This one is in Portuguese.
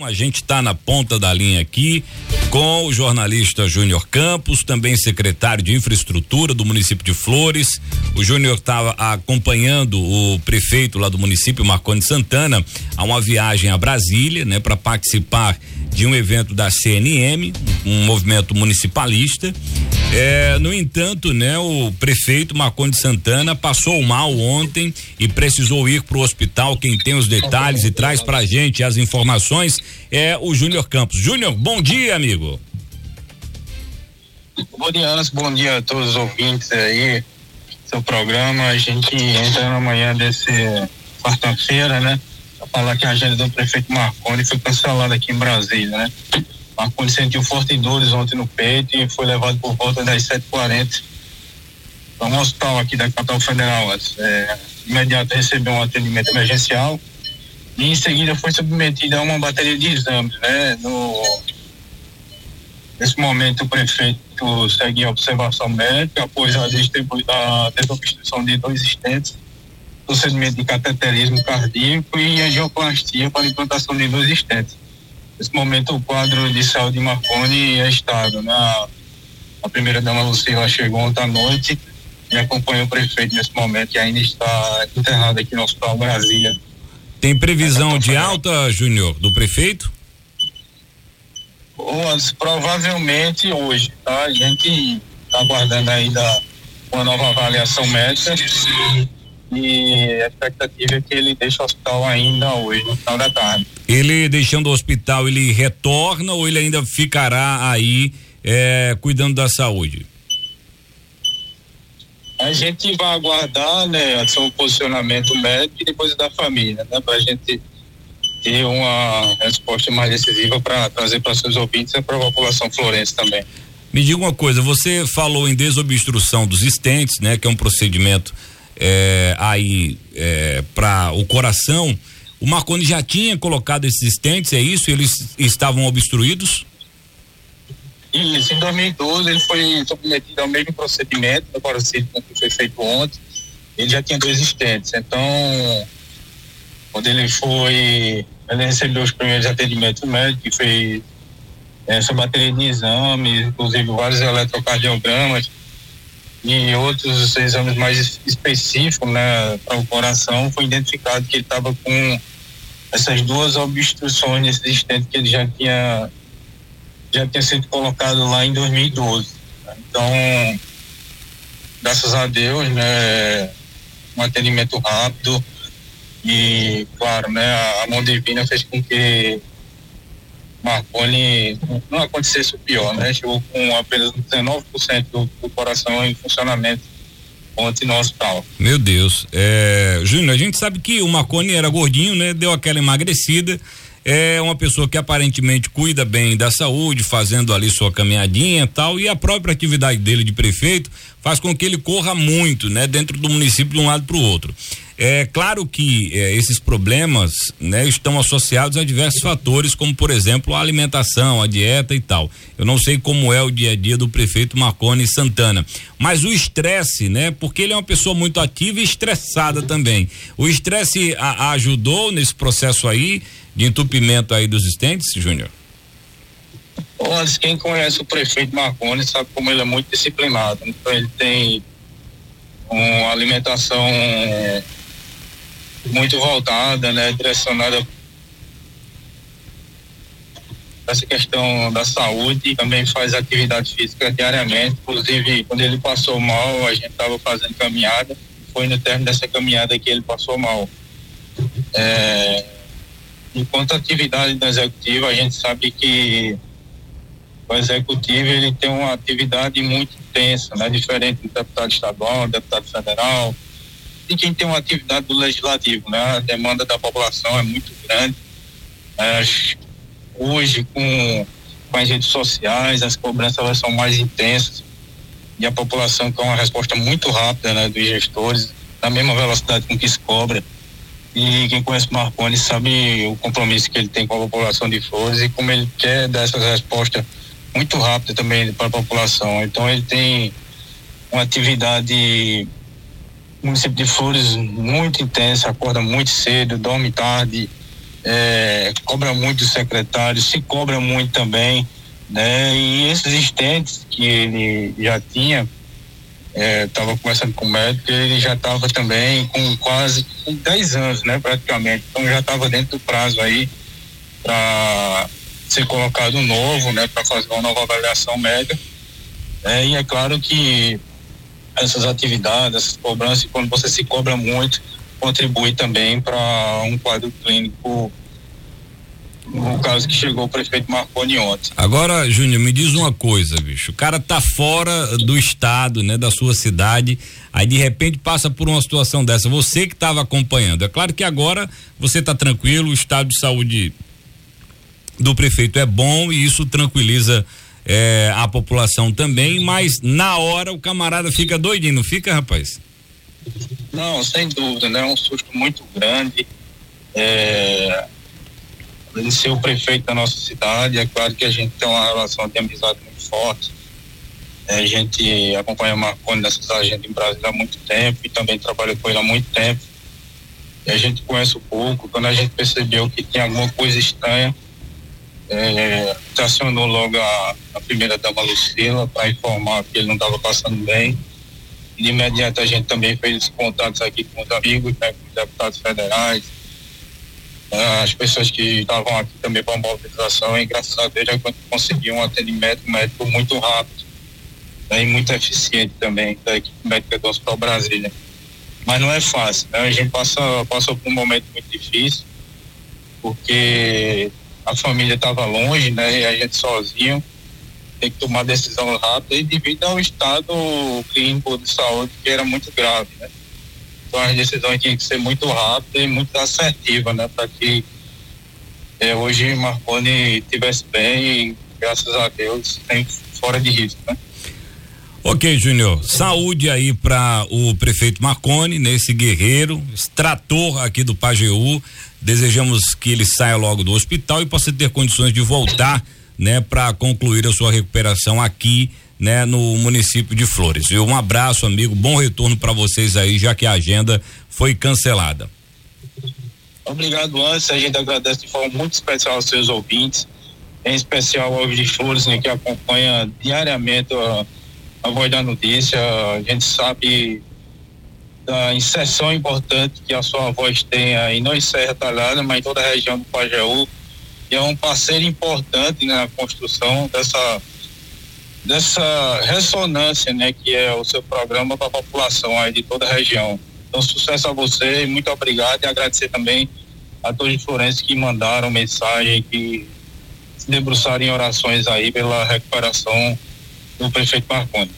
A gente está na ponta da linha aqui com o jornalista Júnior Campos, também secretário de infraestrutura do município de Flores. O Júnior estava acompanhando o prefeito lá do município, Marconi Santana, a uma viagem a Brasília, né, para participar de um evento da CNM, um movimento municipalista. É, no entanto, né, o prefeito Marconi Santana passou mal ontem e precisou ir para o hospital. Quem tem os detalhes e traz para a gente as informações é o Júnior Campos. Júnior, bom dia, amigo. Bom dia, Anderson. Bom dia a todos os ouvintes aí. Seu programa, a gente entra na manhã desse quarta-feira, né? Pra falar que a agenda do prefeito Marconi foi cancelada aqui em Brasília, né? Marconi sentiu fortes dores ontem no peito e foi levado por volta das 7h40 para um hospital aqui da capital federal. É, imediato recebeu um atendimento emergencial e em seguida foi submetida a uma bateria de exames, né? No, nesse momento o prefeito segue em observação médica após a, a desobstrução de dois estentes, procedimento de cateterismo cardíaco e angioplastia para implantação de dois estentes. Nesse momento o quadro de saúde de Marconi é estável, né? A, a primeira dama Lucila chegou ontem à noite e acompanhou o prefeito nesse momento e ainda está internado aqui no Hospital Brasília tem previsão de alta, Júnior, do prefeito? provavelmente hoje, tá? A gente está aguardando ainda uma nova avaliação médica e a expectativa é que ele deixe o hospital ainda hoje, no final da tarde. Ele deixando o hospital, ele retorna ou ele ainda ficará aí é, cuidando da saúde? A gente vai aguardar, né, o posicionamento médico e depois da família, né, para a gente ter uma resposta mais decisiva para trazer para seus ouvintes e para a população florense também. Me diga uma coisa, você falou em desobstrução dos estentes, né, que é um procedimento é, aí é, para o coração. O Marconi já tinha colocado esses estentes, é isso? Eles estavam obstruídos? Isso, em 2012 ele foi submetido ao mesmo procedimento, agora sim, que foi feito ontem, ele já tinha dois estentes. Então, quando ele foi, ele recebeu os primeiros atendimentos médicos, fez essa bateria de exames, inclusive vários eletrocardiogramas e outros exames mais específicos, né, para o coração, foi identificado que ele estava com essas duas obstruções existentes que ele já tinha já tinha sido colocado lá em 2012. Então, graças a Deus, né, um atendimento rápido e, claro, né, a mão divina fez com que Marconi não acontecesse o pior, né? Chegou com apenas 19% do, do coração em funcionamento ontem no hospital. Meu Deus. É, Júnior, a gente sabe que o Marconi era gordinho, né? Deu aquela emagrecida é uma pessoa que aparentemente cuida bem da saúde, fazendo ali sua caminhadinha e tal, e a própria atividade dele de prefeito faz com que ele corra muito, né, dentro do município de um lado para o outro. É claro que é, esses problemas, né, estão associados a diversos fatores, como por exemplo a alimentação, a dieta e tal. Eu não sei como é o dia a dia do prefeito Marconi Santana, mas o estresse, né, porque ele é uma pessoa muito ativa e estressada também. O estresse ajudou nesse processo aí de entupimento aí dos estentes, Júnior? Quem conhece o prefeito Marconi sabe como ele é muito disciplinado. Então ele tem uma alimentação muito voltada, né, direcionada essa questão da saúde, também faz atividade física diariamente. Inclusive, quando ele passou mal, a gente estava fazendo caminhada. Foi no término dessa caminhada que ele passou mal. É, enquanto atividade da executiva, a gente sabe que o executivo ele tem uma atividade muito intensa, né? diferente do deputado estadual, do deputado federal, e quem tem uma atividade do legislativo, né? A demanda da população é muito grande. É, hoje, com, com as redes sociais, as cobranças elas são mais intensas e a população quer uma resposta muito rápida, né? Dos gestores, na mesma velocidade com que se cobra. E quem conhece o Marconi sabe o compromisso que ele tem com a população de Flores e como ele quer dar essas respostas muito rápidas também para a população. Então ele tem uma atividade município de Flores muito intensa, acorda muito cedo, dorme tarde, é, cobra muito do secretário, se cobra muito também, né? E esses estentes que ele já tinha, estava é, conversando com o médico, ele já estava também com quase com 10 anos, né, praticamente. Então já estava dentro do prazo aí para ser colocado novo, né, para fazer uma nova avaliação médica. É, e é claro que essas atividades, essas cobranças, quando você se cobra muito, contribui também para um quadro clínico no caso que chegou o prefeito Marconi ontem. Agora, Júnior, me diz uma coisa, bicho. O cara tá fora do estado, né, da sua cidade, aí de repente passa por uma situação dessa. Você que estava acompanhando. É claro que agora você tá tranquilo, o estado de saúde do prefeito é bom e isso tranquiliza é, a população também, mas na hora o camarada fica doidinho, não fica, rapaz? Não, sem dúvida, né? É um susto muito grande. É, ele ser o prefeito da nossa cidade, é claro que a gente tem uma relação de amizade muito forte. É, a gente acompanha o Marconi nessas agendas em Brasília há muito tempo e também trabalha com ele há muito tempo. E a gente conhece um pouco. Quando a gente percebeu que tinha alguma coisa estranha, é, acionou logo a, a primeira dama Lucila para informar que ele não estava passando bem. De imediato a gente também fez os contatos aqui com os amigos, né, com os deputados federais, né, as pessoas que estavam aqui também para mobilização e graças a Deus já conseguiu um atendimento médico muito rápido né, e muito eficiente também da equipe médica do Hospital Brasília. Mas não é fácil, né? a gente passa, passou por um momento muito difícil, porque a família estava longe, né? E a gente sozinho tem que tomar decisão rápida e devido ao estado clínico de saúde que era muito grave, né? Então as decisões tinham que ser muito rápidas e muito assertivas, né? Para que é, hoje Marconi estivesse bem e graças a Deus sem fora de risco, né? Ok, Júnior. Saúde aí para o prefeito Marconi, nesse guerreiro, extrator aqui do Pajeú. Desejamos que ele saia logo do hospital e possa ter condições de voltar, né, para concluir a sua recuperação aqui, né, no município de Flores. Um abraço, amigo. Bom retorno para vocês aí, já que a agenda foi cancelada. Obrigado, Antes. A gente agradece de forma muito especial aos seus ouvintes, em especial ao de Flores, né, que acompanha diariamente a, a voz da notícia. A gente sabe da inserção importante que a sua voz tem aí, não em Serra Talhada, mas em toda a região do Pajeú, e é um parceiro importante na construção dessa dessa ressonância, né, que é o seu programa para a população aí de toda a região. Então, sucesso a você, muito obrigado e agradecer também a todos os florenses que mandaram mensagem, que se debruçaram em orações aí pela recuperação do prefeito Marconi.